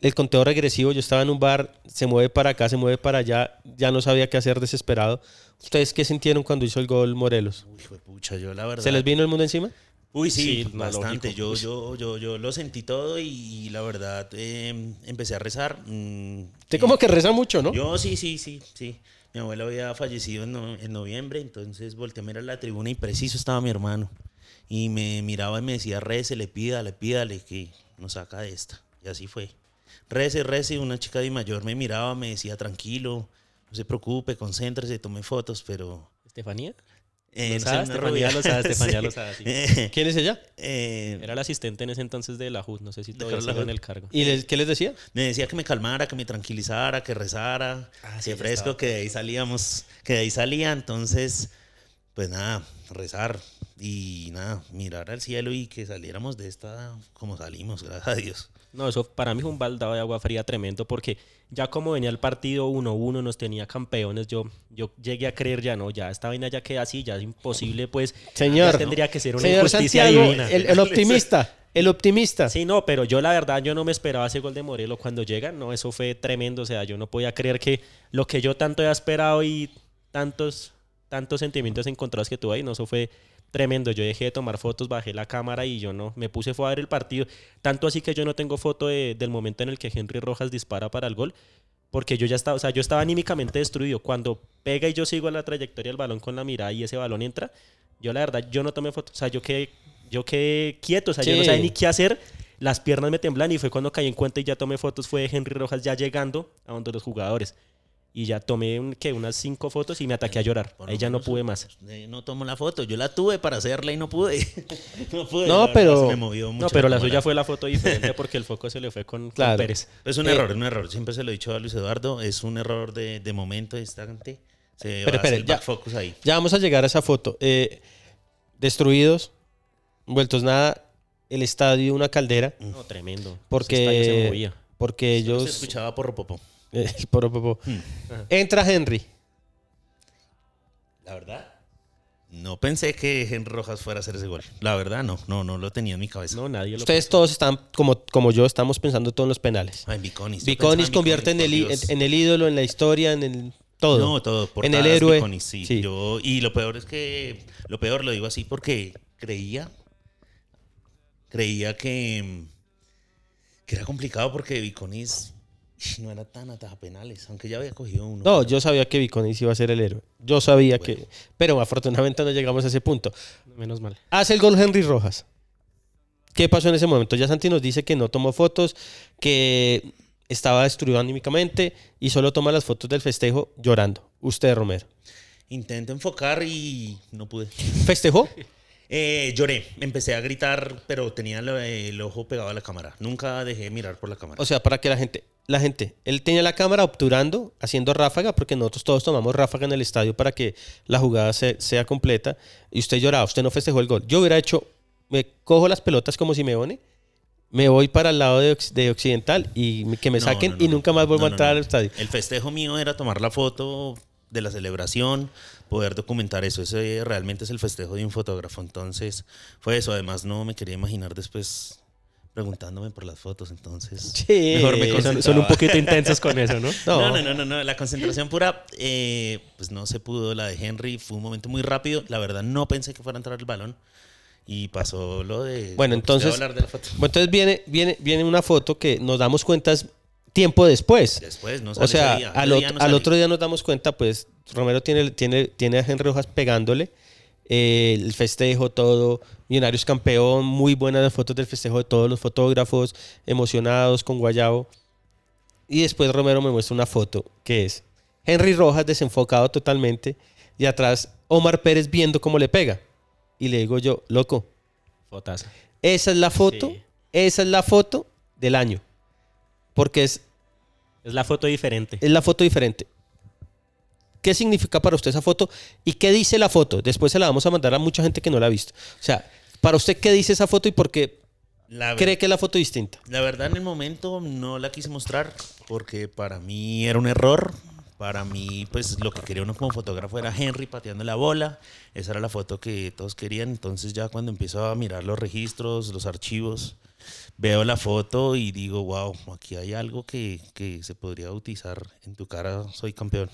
el conteo regresivo, yo estaba en un bar, se mueve para acá, se mueve para allá, ya no sabía qué hacer desesperado. ¿Ustedes qué sintieron cuando hizo el gol Morelos? Uy, pucha, yo la verdad. ¿Se les vino el mundo encima? Uy, sí, Sí, no, bastante. lógico. Yo, yo, yo, yo lo sentí todo y, la verdad eh, empecé a rezar. mm, Usted eh, como que reza mucho, ¿no? Yo sí, sí, sí, sí. Mi abuelo había fallecido en, no- en noviembre, entonces volteé a mirar la tribuna y preciso estaba mi hermano. Y me miraba y me decía, rece, le pídale, pídale, que nos saca de esta. Y así fue. Rece, rece, una chica de mayor me miraba, me decía, tranquilo, no se preocupe, concéntrese, tome fotos, pero... ¿Estefanía? Eh, Lo no sé, sabe, una Estefanía rubia. lo sabe, Estefanía Sí. lo sabe, sí. Eh, ¿Quién es ella? eh, Era el asistente en ese entonces de la JUT, no sé si todavía sigue en el cargo. ¿Y les- qué les decía? Me decía que me calmara, que me tranquilizara, que rezara, Ah, sí, que fresco, estaba. que de ahí salíamos, que de ahí salía. Entonces, pues nada, rezar y nada, mirar al cielo y que saliéramos de esta como salimos, gracias a Dios. No, eso para mí fue un baldado de agua fría tremendo porque ya como venía el partido 1-1, nos tenía campeones, yo, yo llegué a creer ya, no, ya esta vaina ya queda así, ya es imposible, pues Señor. ya tendría que ser una Señor injusticia Santiago, divina. el, el optimista, el optimista. Sí, no, pero yo la verdad, yo no me esperaba ese gol de Morelos cuando llega, no, eso fue tremendo, o sea, yo no podía creer que lo que yo tanto he esperado y tantos, tantos sentimientos encontrados que tuve ahí, no, eso fue tremendo, yo dejé de tomar fotos, bajé la cámara y yo no, me puse fue a ver el partido, tanto así que yo no tengo foto de- del momento en el que Henry Rojas dispara para el gol, porque yo ya estaba, o sea, yo estaba anímicamente destruido, cuando pega y yo sigo la trayectoria del balón con la mirada y ese balón entra, yo la verdad, yo no tomé fotos, o sea, yo quedé, yo quedé quieto, o sea, yo no sabía ni qué hacer, las piernas me temblan y fue cuando caí en cuenta y ya tomé fotos, fue de Henry Rojas ya llegando a donde los jugadores. Y ya tomé un- ¿qué? unas cinco fotos y me ataqué a llorar. Ahí ya no pude más. eh, no tomo la foto, yo la tuve para hacerla y no pude. no pude. No, pero- se me movió No, pero la suya fue la foto diferente porque el foco se le fue con, con Claro. Pérez. Es un Eh, error, un error. Siempre se lo he dicho a Luis Eduardo, es un error de, de momento instante. Se Pero va a hacer ya. back focus ahí. Ya vamos a llegar a esa foto. Eh, destruidos, vueltos nada, el estadio una caldera, No, tremendo. Ese estadio se porque, movía. porque Solo Se ellos... escuchaba por Ropopo. Por- por- por- Entra Henry. La verdad. No pensé que Henry Rojas fuera a hacer ese gol. La verdad, no. No, no lo tenía en mi cabeza. No, nadie lo Ustedes todos están, como, como yo, estamos pensando todos en los penales. Viconis. yo Viconis pensaba convierte en el, en ídolo, en la historia, en el todo. No, todo. En el héroe. Sí. Sí. Yo, y lo peor es que. Lo peor lo digo así porque creía. Creía que. Que era complicado porque Viconis no era tan ataja penales, aunque ya había cogido uno. No, yo sabía que Viconis iba a ser el héroe. Yo sabía que... Pero afortunadamente no llegamos a ese punto. Menos mal. Hace el gol Henry Rojas. ¿Qué pasó en ese momento? Ya Santi nos dice que no tomó fotos, que estaba destruido anímicamente y solo toma las fotos del festejo llorando. Usted, Romero. Intento enfocar y no pude. ¿Festejó? Eh, lloré, empecé a gritar, pero tenía el, el ojo pegado a la cámara. Nunca dejé de mirar por la cámara. O sea, para que la gente, la gente, él tenía la cámara obturando, haciendo ráfaga, porque nosotros todos tomamos ráfaga en el estadio para que la jugada se- sea completa. Y usted lloraba, usted no festejó el gol. Yo hubiera hecho, me cojo las pelotas como Simeone, me voy para el lado de, Oc- de Occidental y que me No, saquen no, no, y nunca más vuelvo a entrar al estadio. El festejo mío era tomar la foto de la celebración, poder documentar eso. Ese realmente es el festejo de un fotógrafo. Entonces, fue eso. Además, no me quería imaginar después preguntándome por las fotos. Entonces, Sí, mejor me son- Son, un poquito intensos con eso, ¿no? No. No, no, no, no, no. La concentración pura, eh, pues no se pudo. La de Henry fue un momento muy rápido. La verdad, no pensé que fuera a entrar el balón. Y pasó lo de. Bueno, entonces- de la foto. Bueno, entonces viene, viene, viene una foto que nos damos cuenta es tiempo después. Después, no sale O sea, día. al, Ese ot- día no al otro día nos damos cuenta, pues Romero tiene, tiene, tiene a Henry Rojas pegándole. Eh, el festejo, todo. Millonarios campeón, muy buenas las fotos del festejo de todos los fotógrafos, emocionados con Guayabo. Y después Romero me muestra una foto que es Henry Rojas desenfocado totalmente, y atrás Omar Pérez viendo cómo le pega. Y le digo yo, loco, Fotaza. esa es la foto, Sí. esa es la foto del año. Porque es, Es la foto diferente. es la foto diferente. ¿Qué significa para usted esa foto? ¿Y qué dice la foto? Después se la vamos a mandar a mucha gente que no la ha visto. O sea, para usted, ¿qué dice esa foto y por qué La, cree que es la foto distinta? la verdad, en el momento no la quise mostrar porque para mí era un error. Para mí, pues lo que quería uno como fotógrafo era Henry pateando la bola. Esa era la foto que todos querían. Entonces, ya cuando empiezo a mirar los registros, los archivos, veo la foto y digo, wow, aquí hay algo que, que se podría bautizar en tu cara, soy campeón.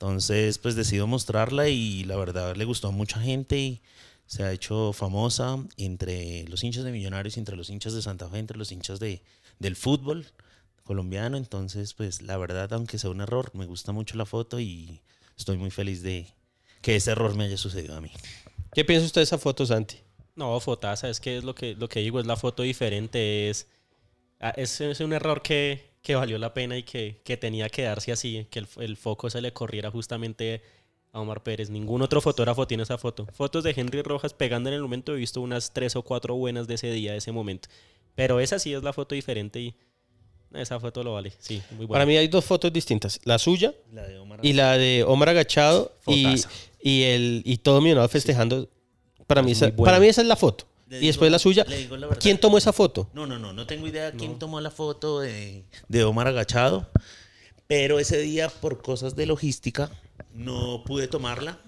Entonces, pues decido mostrarla y la verdad le gustó a mucha gente y se ha hecho famosa entre los hinchas de Millonarios, entre los hinchas de Santa Fe, entre los hinchas de, del fútbol colombiano. Entonces, pues la verdad, aunque sea un error, me gusta mucho la foto y estoy muy feliz de que ese error me haya sucedido a mí. ¿Qué piensa usted de esa foto, Santi? No, fotaza, es que es lo que, lo que digo, es la foto diferente, es, ah, es, es un error que, que valió la pena y que, que tenía que darse así, que el, el foco se le corriera justamente a Omar Pérez. Ningún otro fotógrafo tiene esa foto. Fotos de Henry Rojas pegando en el momento, he visto unas tres o cuatro buenas de ese día, de ese momento. Pero esa sí es la foto diferente y esa foto lo vale, sí, muy buena. Para mí hay dos fotos distintas. La suya La de Omar. y la de Omar agachado y, y, el, y todo Millonado festejando. Para, mí Es esa, para mí esa es la foto. Y después la suya. la. ¿Quién tomó esa foto? No, no, no, no tengo idea quién tomó la foto de, de Omar agachado, pero ese día por cosas de logística no pude tomarla.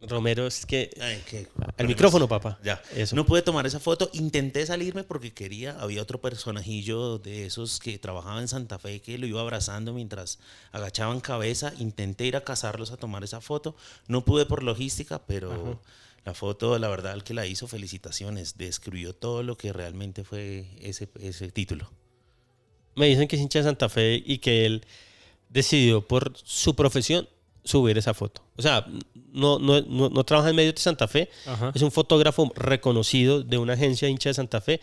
Romero, es que... Ay, problemas. micrófono, papá. Ya, Eso. no pude tomar esa foto. Intenté salirme porque quería. Había otro personajillo de esos que trabajaba en Santa Fe que lo iba abrazando mientras agachaban cabeza. Intenté ir a cazarlos a tomar esa foto. No pude por logística, pero la foto, la verdad, el que la hizo, felicitaciones. Describió todo lo que realmente fue ese, ese título. Me dicen que es hincha de Santa Fe y que él decidió por su profesión subir esa foto. O sea, no, no, no, no trabaja en medios de Santa Fe. Ajá. Es un fotógrafo reconocido de una agencia hincha de Santa Fe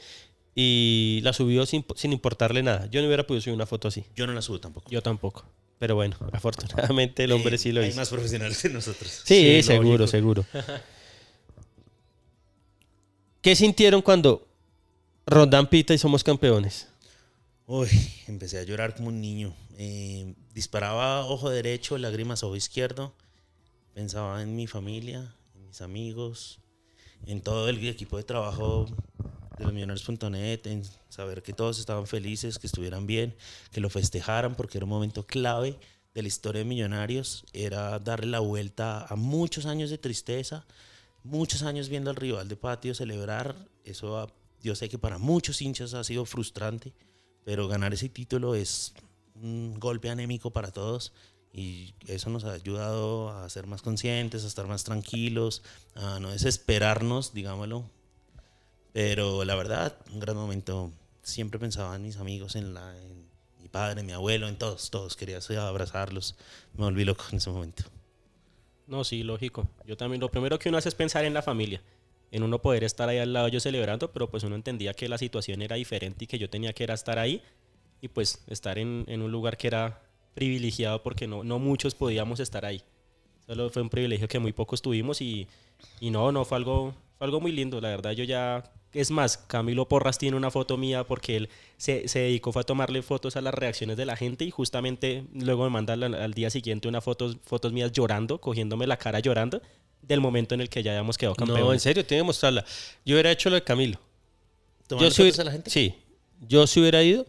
y la subió sin, sin importarle nada. Yo no hubiera podido subir una foto así. Yo no la subo tampoco. Yo tampoco. Pero bueno, afortunadamente el hombre Eh, sí lo Hay hizo. más profesionales que nosotros. Sí, Sí, seguro, lógico. seguro. ¿Qué sintieron cuando Rondán pita y somos campeones? Uy, empecé a llorar como un niño. Eh, disparaba ojo derecho, lágrimas ojo izquierdo. Pensaba en mi familia, en mis amigos, en todo el equipo de trabajo de millonarios.net, en saber que todos estaban felices, que estuvieran bien, que lo festejaran, porque era un momento clave de la historia de Millonarios. Era darle la vuelta a muchos años de tristeza, muchos años viendo al rival de patio celebrar. Eso, ah, yo sé que para muchos hinchas ha sido frustrante, pero ganar ese título es un golpe anémico para todos y eso nos ha ayudado a ser más conscientes, a estar más tranquilos, a no desesperarnos, digámoslo. Pero la verdad, un gran momento. Siempre pensaba en mis amigos, en, la, en mi padre, en mi abuelo, en todos, todos. Quería abrazarlos. Me volví loco en ese momento. No, sí, lógico. Yo también, lo primero que uno hace es pensar en la familia, en uno poder estar ahí al lado yo celebrando, pero pues uno entendía que la situación era diferente y que yo tenía que era estar ahí y pues estar en, en un lugar que era privilegiado porque no, no muchos podíamos estar ahí. Solo fue un privilegio que muy pocos tuvimos y, y no, no, fue algo, fue algo muy lindo. La verdad, yo ya... Es más, Camilo Porras tiene una foto mía porque él se, se dedicó fue a tomarle fotos a las reacciones de la gente y justamente luego me manda al, al día siguiente unas fotos, fotos mías llorando, cogiéndome la cara llorando del momento en el que ya habíamos quedado campeones. No, en serio, tiene que mostrarla. Yo hubiera hecho lo de Camilo. ¿Tomarle si hubiera- a la gente? Sí. Yo si hubiera ido,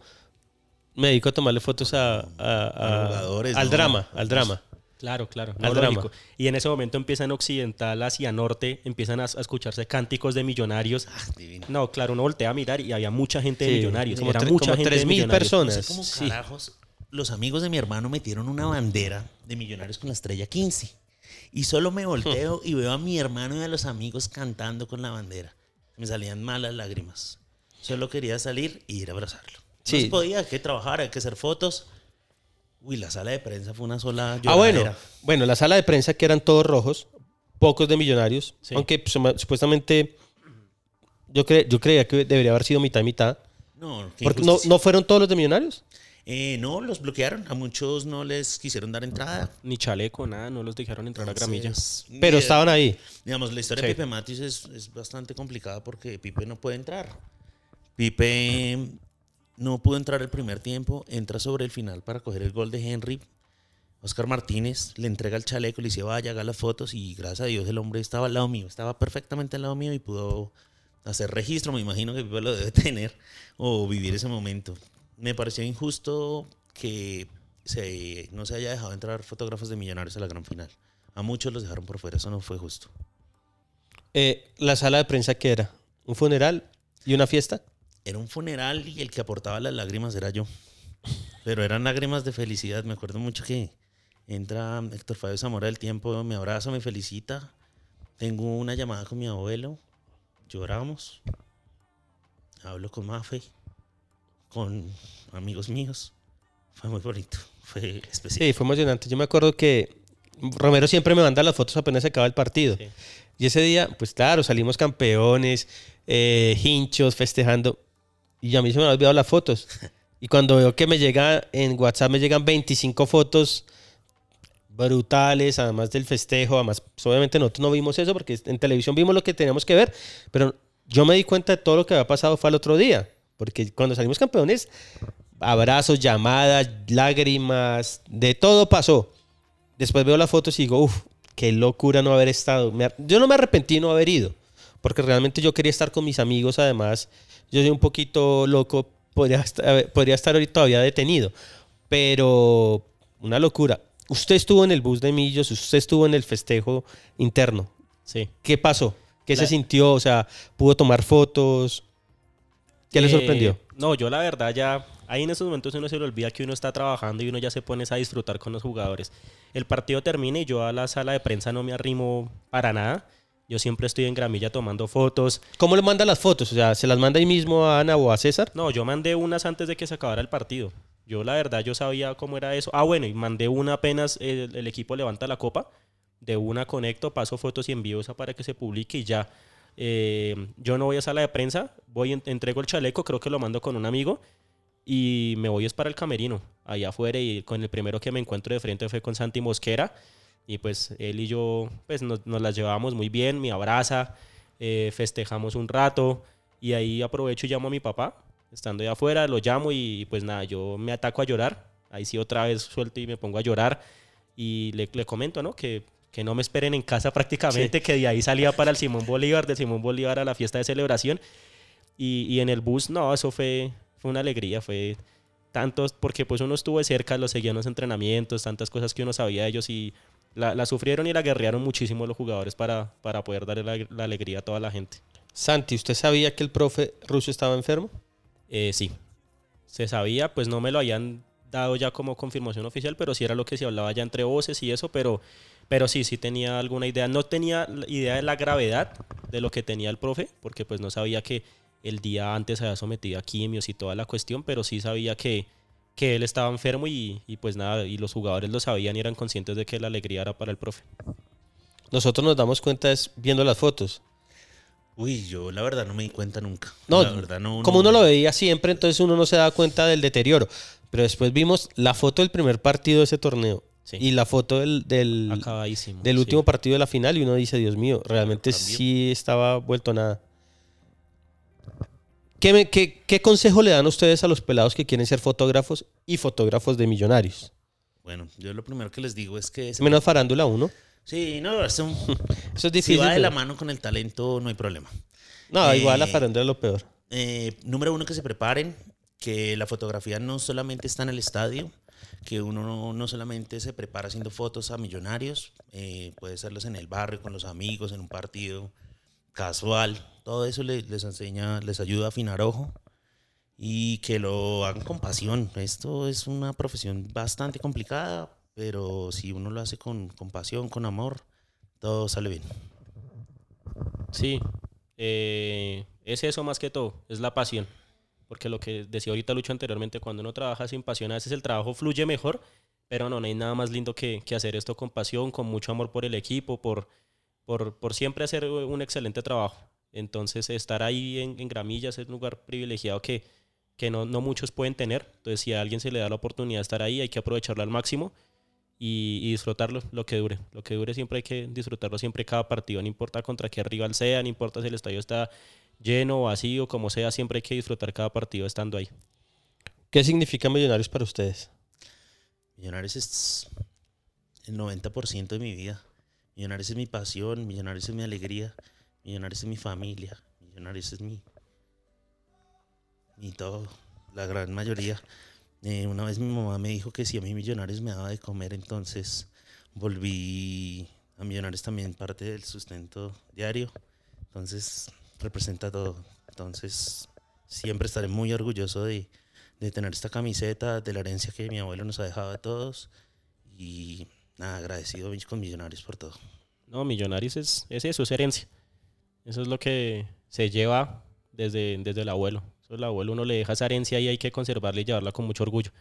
me dedico a tomarle fotos a, a- a- A jugadores, al ¿no? drama, al drama. Claro, claro. Al no, drama. Y en ese momento empiezan occidental hacia norte, empiezan a, a escucharse cánticos de millonarios. Ah, divino. No, claro, uno voltea a mirar y había mucha gente de Sí, millonarios. como Era mucha como gente de 3.000 millonarios. personas. No sé cómo Sí. carajos los amigos de mi hermano metieron una bandera de Millonarios con la estrella 15. Y solo me volteo y veo a mi hermano y a los amigos cantando con la bandera. Me salían malas lágrimas. Solo quería salir y ir a abrazarlo. No Sí. se podía, hay que trabajar, hay que hacer fotos. Uy, la sala de prensa fue una sola Ah, bueno. Bueno, la sala de prensa que eran todos rojos, pocos de millonarios, Sí. aunque pues, supuestamente yo, cre- yo creía que debería haber sido mitad y mitad. No, qué Porque no, no fueron todos los de millonarios. Eh, no, los bloquearon. A muchos no les quisieron dar entrada. Ni chaleco, nada, no los dejaron entrar a gramilla. Entonces, Pero estaban ahí. Digamos, la historia Sí. de Pipe Matis es, es bastante complicada porque Pipe no puede entrar. Pipe no pudo entrar el primer tiempo, entra sobre el final para coger el gol de Henry. Oscar Martínez le entrega el chaleco, le dice vaya, haga las fotos y gracias a Dios el hombre estaba al lado mío, estaba perfectamente al lado mío y pudo hacer registro, me imagino que Pipe lo debe tener o vivir ese momento. Me pareció injusto que se, no se haya dejado entrar fotógrafos de millonarios a la gran final. A muchos los dejaron por fuera, eso no fue justo. Eh, la sala de prensa que era un funeral y una fiesta. Era un funeral y el que aportaba las lágrimas era yo. Pero eran lágrimas de felicidad. Me acuerdo mucho que entra Héctor Fabio Zamora del Tiempo, me abraza, me felicita. Tengo una llamada con mi abuelo. Lloramos. Hablo con Mafe, con amigos míos. Fue muy bonito. Fue especial. Sí, fue emocionante. Yo me acuerdo que Romero siempre me manda las fotos apenas se acaba el partido. Sí. Y ese día, pues claro, salimos campeones, eh, hinchos, festejando. Y a mí se me han olvidado las fotos. Y cuando veo que me llega en WhatsApp, me llegan 25 fotos brutales, además del festejo. Además, pues, obviamente nosotros no vimos eso porque en televisión vimos lo que teníamos que ver. Pero yo me di cuenta de todo lo que había pasado fue al otro día. Porque cuando salimos campeones, abrazos, llamadas, lágrimas, de todo pasó. Después veo las fotos y digo, uff, qué locura no haber estado. Yo no me arrepentí de no haber ido, porque realmente yo quería estar con mis amigos, además. Yo soy un poquito loco, podría estar, podría estar ahorita todavía detenido, pero una locura. Usted estuvo en el bus de Millos, usted estuvo en el festejo interno. Sí. ¿Qué pasó? ¿Qué se sintió? O sea, ¿pudo tomar fotos? ¿Qué le Eh, sorprendió? No, yo la verdad ya, ahí en esos momentos uno se le olvida que uno está trabajando y uno ya se pone a disfrutar con los jugadores. El partido termina y yo a la sala de prensa no me arrimo para nada. Yo siempre estoy en gramilla tomando fotos. ¿Cómo le manda las fotos? O sea, ¿se las manda ahí mismo a Ana o a César? No, yo mandé unas antes de que se acabara el partido. Yo la verdad yo sabía cómo era eso. Ah, bueno, y mandé una apenas el, el equipo levanta la copa. De una conecto, paso fotos y envío esa para que se publique y ya. Eh, yo no voy a sala de prensa, voy, en- entrego el chaleco, creo que lo mando con un amigo y me voy es para el camerino, allá afuera y con el primero que me encuentro de frente fue con Santi Mosquera y pues él y yo pues nos, nos las llevábamos muy bien, me abraza, eh, festejamos un rato y ahí aprovecho y llamo a mi papá, estando allá afuera, lo llamo y pues nada, yo me ataco a llorar, ahí sí otra vez suelto y me pongo a llorar y le, le comento, ¿no? Que, que no me esperen en casa prácticamente, que de ahí salía para el Simón Bolívar, de Simón Bolívar a la fiesta de celebración. Y, y en el bus, no, eso fue, fue una alegría, fue tantos, porque pues uno estuvo de cerca, los seguía en los entrenamientos, tantas cosas que uno sabía de ellos y la, la sufrieron y la guerrearon muchísimo los jugadores para, para poder darle la, la alegría a toda la gente. Santi, ¿usted sabía que el profe ruso estaba enfermo? Eh, sí, se sabía, pues no me lo habían dado ya como confirmación oficial, pero sí era lo que se hablaba ya entre voces y eso, pero, pero sí, sí tenía alguna idea. No tenía idea de la gravedad de lo que tenía el profe, porque pues no sabía que el día antes había sometido a quimios y toda la cuestión, pero sí sabía que, que él estaba enfermo y, y pues nada, y los jugadores lo sabían y eran conscientes de que la alegría era para el profe. Nosotros nos damos cuenta es viendo las fotos. Uy, yo la verdad no me di cuenta nunca. No, la verdad no. como no- uno lo veía siempre, entonces uno no se da cuenta del deterioro. Pero después vimos la foto del primer partido de ese torneo Sí. y la foto del, del, Acabadísimo. del sí. último partido de la final y uno dice, Dios mío, realmente sí estaba vuelto nada. ¿Qué, me- qué- qué consejo le dan ustedes a los pelados que quieren ser fotógrafos y fotógrafos de millonarios? Bueno, yo lo primero que les digo es que... Menos farándula uno. Sí, no, es un- Eso es si difícil. va de la mano con el talento no hay problema. No, igual la Eh, farándula es lo peor. Eh, número uno, que se preparen, que la fotografía no solamente está en el estadio, que uno no, no solamente se prepara haciendo fotos a millonarios, eh, puede hacerlas en el barrio, con los amigos, en un partido casual. Todo eso le- les enseña, les ayuda a afinar ojo y que lo hagan con pasión. Esto es una profesión bastante complicada, pero si uno lo hace con, con pasión, con amor, todo sale bien. Sí, eh, es eso más que todo, es la pasión. Porque lo que decía ahorita Lucho anteriormente, cuando uno trabaja sin pasión, a veces el trabajo fluye mejor, pero no, no hay nada más lindo que, que hacer esto con pasión, con mucho amor por el equipo, por, por, por siempre hacer un excelente trabajo. Entonces, estar ahí en, en Gramillas es un lugar privilegiado que, que no, no muchos pueden tener. Entonces, si a alguien se le da la oportunidad de estar ahí, hay que aprovecharlo al máximo y, y disfrutarlo lo que dure. Lo que dure siempre hay que disfrutarlo siempre cada partido, no importa contra qué rival sea, no importa si el estadio está lleno, vacío, como sea, siempre hay que disfrutar cada partido estando ahí. ¿Qué significa Millonarios para ustedes? Millonarios es el 90% de mi vida. Millonarios es mi pasión, Millonarios es mi alegría, Millonarios es mi familia, Millonarios es mi, mi todo, la gran mayoría. Eh, una vez mi mamá me dijo que si a mí Millonarios me daba de comer, entonces volví a Millonarios también parte del sustento diario. Entonces representa todo. Entonces siempre estaré muy orgulloso de, de tener esta camiseta, de la herencia que mi abuelo nos ha dejado a todos. Y nada, agradecido con Millonarios por todo. No, Millonarios es, es eso, es herencia. Eso es lo que se lleva desde, desde el abuelo. El abuelo uno le deja esa herencia y hay que conservarla y llevarla con mucho orgullo.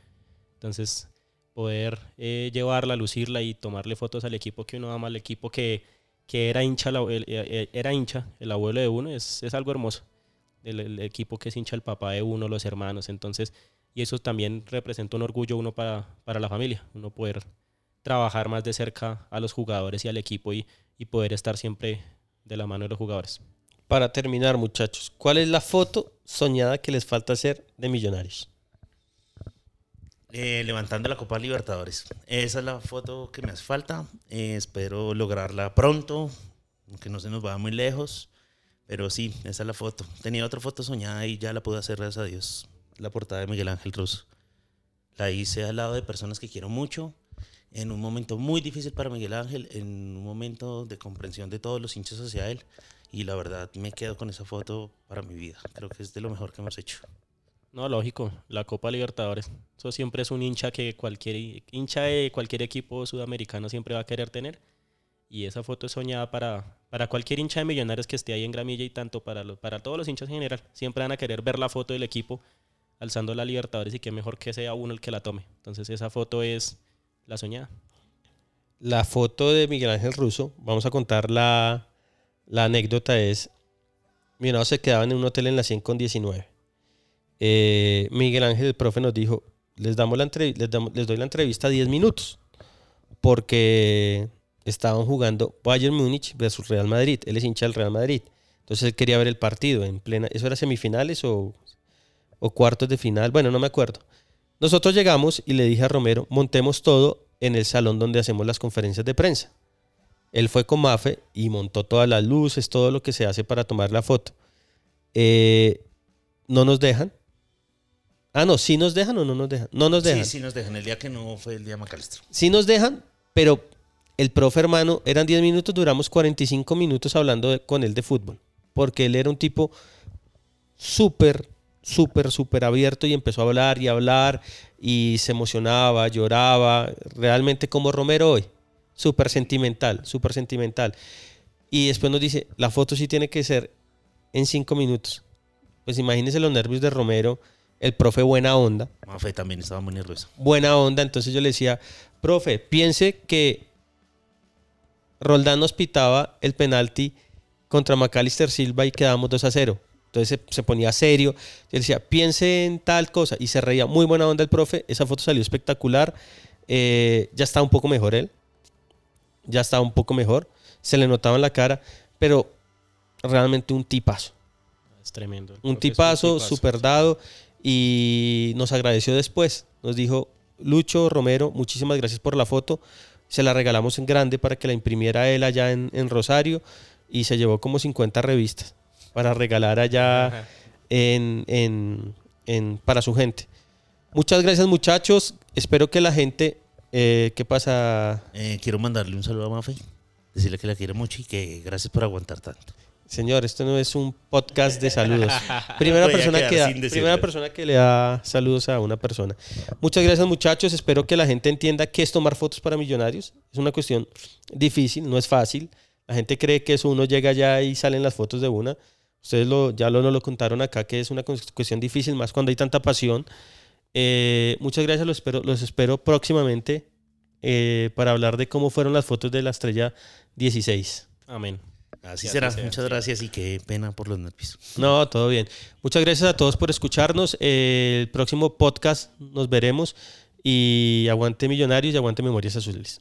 Entonces, poder eh, llevarla, lucirla y tomarle fotos al equipo que uno ama, al equipo que, que era, hincha, el, el, el abuelo de uno, es, es algo hermoso. El, el, equipo que es hincha el papá de uno, los hermanos. Entonces, y eso también representa un orgullo uno para, para la familia, uno poder trabajar más de cerca a los jugadores y al equipo y, y poder estar siempre de la mano de los jugadores. Para terminar, muchachos, ¿cuál es la foto soñada que les falta hacer de Millonarios? Eh, levantando la Copa Libertadores. Esa es la foto que me hace falta. Eh, espero lograrla pronto, aunque no se nos va muy lejos. Pero sí, esa es la foto. Tenía otra foto soñada y ya la pude hacer, gracias a Dios. La portada de Miguel Ángel Russo. La hice al lado de personas que quiero mucho, en un momento muy difícil para Miguel Ángel, en un momento de comprensión de todos los hinchas hacia él. Y la verdad me quedo con esa foto para mi vida. Creo que es de lo mejor que hemos hecho. No, lógico, la Copa Libertadores. Eso siempre es un hincha que cualquier hincha de cualquier equipo sudamericano siempre va a querer tener. Y esa foto es soñada para, para cualquier hincha de Millonarios que esté ahí en Gramilla y tanto para, lo, para todos los hinchas en general. Siempre van a querer ver la foto del equipo alzando la Libertadores y que mejor que sea uno el que la tome. Entonces esa foto es la soñada. La foto de Miguel Ángel Russo, vamos a contar la, la anécdota, es, Millonarios se quedaban en un hotel en la 100 con 19. Eh, Miguel Ángel, el profe, nos dijo, les, damos la les, damos, les doy la entrevista 10 minutos, porque estaban jugando Bayern Múnich versus Real Madrid. Él es hincha del Real Madrid. Entonces él quería ver el partido en plena. ¿Eso era semifinales o, o cuartos de final? Bueno, no me acuerdo. Nosotros llegamos y le dije a Romero, montemos todo en el salón donde hacemos las conferencias de prensa. Él fue con Mafe y montó todas las luces, todo lo que se hace para tomar la foto. Eh, no nos dejan. Ah, no, sí nos dejan o no nos dejan. No nos dejan. Sí, sí nos dejan. El día que no fue el día Macalestro. Sí nos dejan, pero el profe hermano, eran 10 minutos, duramos 45 minutos hablando de, con él de fútbol. Porque él era un tipo súper, súper, súper abierto y empezó a hablar y hablar y se emocionaba, lloraba. Realmente como Romero hoy. Súper sentimental, súper sentimental. Y después nos dice, la foto sí tiene que ser en 5 minutos. Pues imagínense los nervios de Romero, el profe buena onda. Mafe también estaba muy nervioso. Buena onda, entonces yo le decía, profe, piense que Roldán nos pitaba el penalti contra Macalister Silva y quedamos 2 a 0. Entonces se, se, ponía serio. Él decía, piense en tal cosa. Y se reía. Muy buena onda el profe. Esa foto salió espectacular. Eh, ya está un poco mejor él. Ya está un poco mejor. Se le notaba en la cara. Pero realmente un tipazo. Es tremendo. Un tipazo, súper dado. Y nos agradeció después. Nos dijo, Lucho Romero, muchísimas gracias por la foto. Se la regalamos en grande para que la imprimiera él allá en, en Rosario. Y se llevó como 50 revistas para regalar allá en, en, en, para su gente. Muchas gracias muchachos. Espero que la gente... Eh, ¿Qué pasa? Eh, quiero mandarle un saludo a Mafe. Decirle que la quiero mucho y que gracias por aguantar tanto. Señor, esto no es un podcast de saludos. Primera, persona que, da, primera persona que le da saludos a una persona. Muchas gracias muchachos. Espero que la gente entienda qué es tomar fotos para millonarios. Es una cuestión difícil, no es fácil. La gente cree que eso uno llega allá y salen las fotos de una. Ustedes lo, ya lo, lo contaron acá, que es una cuestión difícil, más cuando hay tanta pasión. Eh, muchas gracias, los espero, los espero próximamente eh, para hablar de cómo fueron las fotos de la estrella 16. Amén. Así será. sea, Muchas gracias y qué pena por los nervios. No, todo bien. Muchas gracias a todos por escucharnos. Eh, el próximo podcast nos veremos. Y aguante Millonarios y aguante Memorias Azules.